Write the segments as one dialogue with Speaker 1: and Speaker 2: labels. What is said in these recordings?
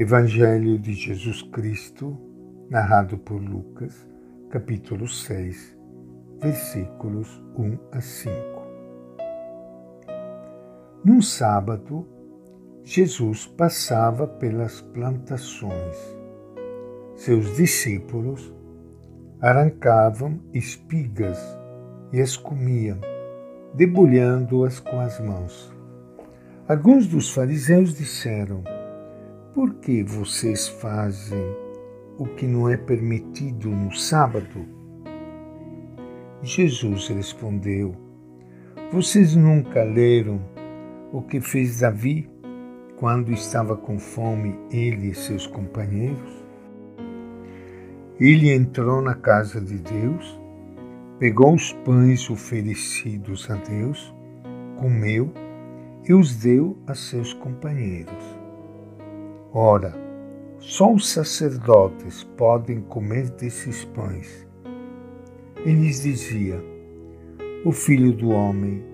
Speaker 1: Evangelho de Jesus Cristo, narrado por Lucas, capítulo 6, versículos 1 a 5. Num sábado, Jesus passava pelas plantações. Seus discípulos arrancavam espigas e as comiam, debulhando-as com as mãos. Alguns dos fariseus disseram: por que vocês fazem o que não é permitido no sábado? Jesus respondeu: Vocês nunca leram o que fez Davi quando estava com fome, ele e seus companheiros? Ele entrou na casa de Deus, pegou os pães oferecidos a Deus, comeu e os deu a seus companheiros. Ora, só os sacerdotes podem comer desses pães. E lhes dizia: O filho do homem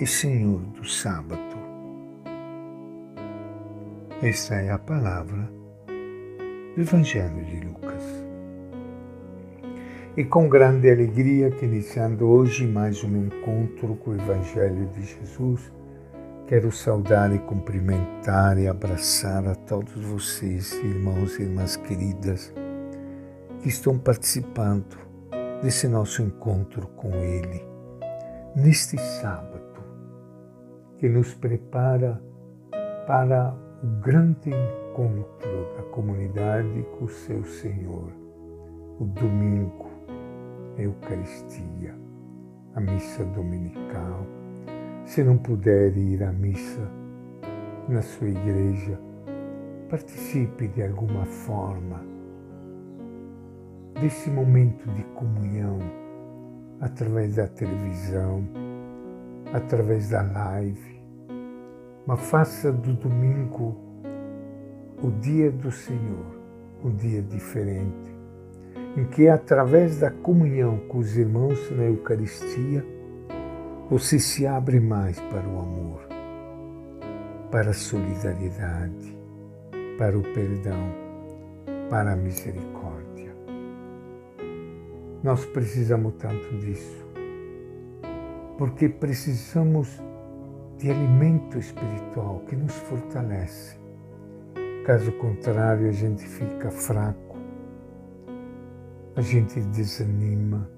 Speaker 1: é senhor do sábado. Esta é a palavra do Evangelho de Lucas. E com grande alegria que iniciando hoje mais um encontro com o Evangelho de Jesus, Quero saudar e cumprimentar e abraçar a todos vocês, irmãos e irmãs queridas, que estão participando desse nosso encontro com Ele, neste sábado, que nos prepara para o grande encontro da comunidade com o seu Senhor, o domingo, a Eucaristia, a missa dominical se não puder ir à missa na sua igreja, participe de alguma forma desse momento de comunhão através da televisão, através da live, mas faça do domingo o dia do Senhor, um dia diferente, em que através da comunhão com os irmãos na Eucaristia, você se abre mais para o amor, para a solidariedade, para o perdão, para a misericórdia. Nós precisamos tanto disso, porque precisamos de alimento espiritual que nos fortalece. Caso contrário, a gente fica fraco, a gente desanima,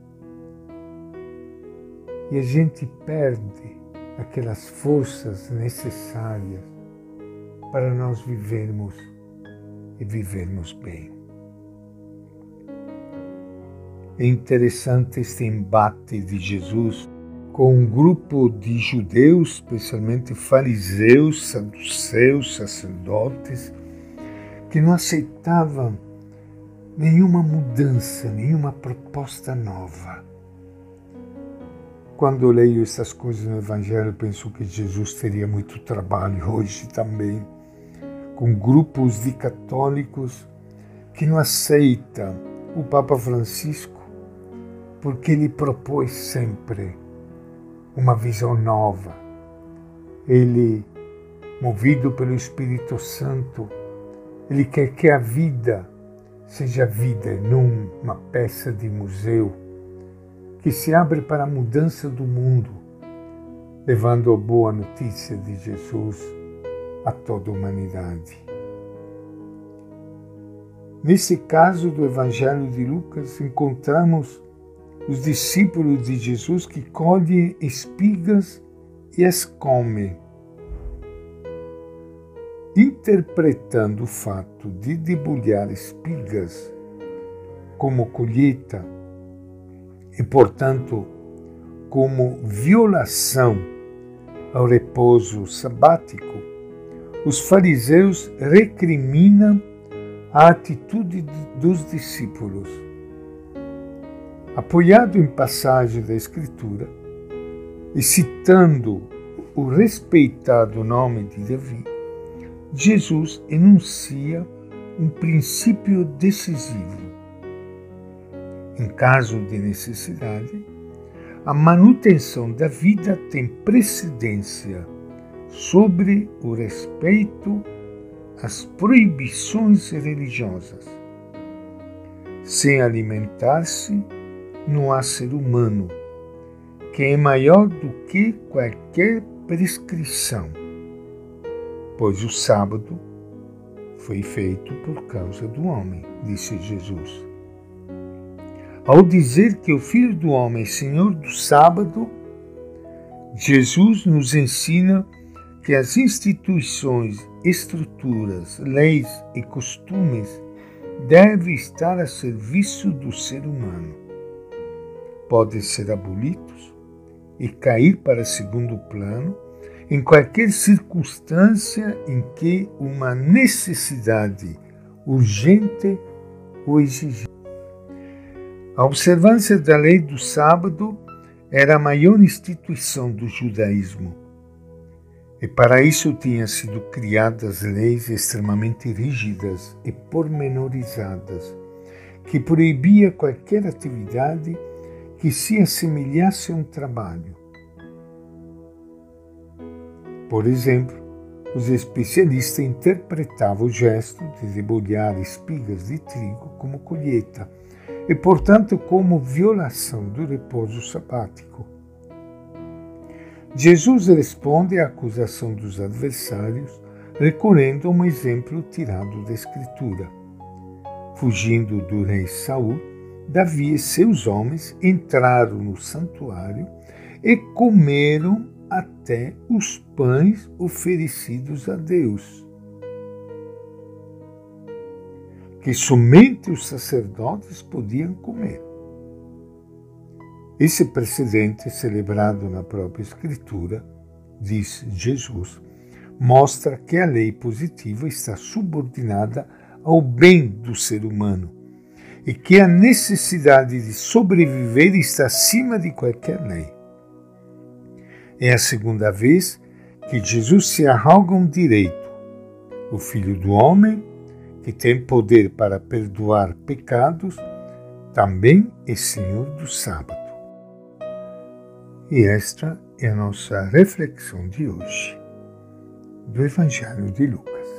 Speaker 1: e a gente perde aquelas forças necessárias para nós vivermos e vivermos bem. É interessante este embate de Jesus com um grupo de judeus, especialmente fariseus, saduceus, sacerdotes, que não aceitavam nenhuma mudança, nenhuma proposta nova quando leio essas coisas no Evangelho, penso que Jesus teria muito trabalho hoje também, com grupos de católicos que não aceitam o Papa Francisco, porque ele propôs sempre uma visão nova. Ele, movido pelo Espírito Santo, ele quer que a vida seja vida, não uma peça de museu que se abre para a mudança do mundo, levando a boa notícia de Jesus a toda a humanidade. Nesse caso do Evangelho de Lucas, encontramos os discípulos de Jesus que colhem espigas e as comem. Interpretando o fato de debulhar espigas como colheita e, portanto, como violação ao repouso sabático, os fariseus recriminam a atitude dos discípulos. Apoiado em passagem da Escritura e citando o respeitado nome de Davi, Jesus enuncia um princípio decisivo em caso de necessidade, a manutenção da vida tem precedência sobre o respeito as proibições religiosas. Sem alimentar-se, não há ser humano, que é maior do que qualquer prescrição, pois o sábado foi feito por causa do homem, disse Jesus. Ao dizer que o Filho do Homem é Senhor do sábado, Jesus nos ensina que as instituições, estruturas, leis e costumes devem estar a serviço do ser humano. Podem ser abolidos e cair para segundo plano em qualquer circunstância em que uma necessidade urgente o exigir. A observância da lei do sábado era a maior instituição do judaísmo e para isso tinham sido criadas leis extremamente rígidas e pormenorizadas, que proibia qualquer atividade que se assemelhasse a um trabalho. Por exemplo, os especialistas interpretavam o gesto de debulhar espigas de trigo como colheita e, portanto, como violação do repouso sabático. Jesus responde à acusação dos adversários recorrendo a um exemplo tirado da Escritura. Fugindo do rei Saul, Davi e seus homens entraram no santuário e comeram até os pães oferecidos a Deus, que somente os sacerdotes podiam comer. Esse precedente, celebrado na própria Escritura, diz Jesus, mostra que a lei positiva está subordinada ao bem do ser humano e que a necessidade de sobreviver está acima de qualquer lei. É a segunda vez que Jesus se arroga um direito. O Filho do Homem, que tem poder para perdoar pecados, também é Senhor do sábado. E esta é a nossa reflexão de hoje do Evangelho de Lucas.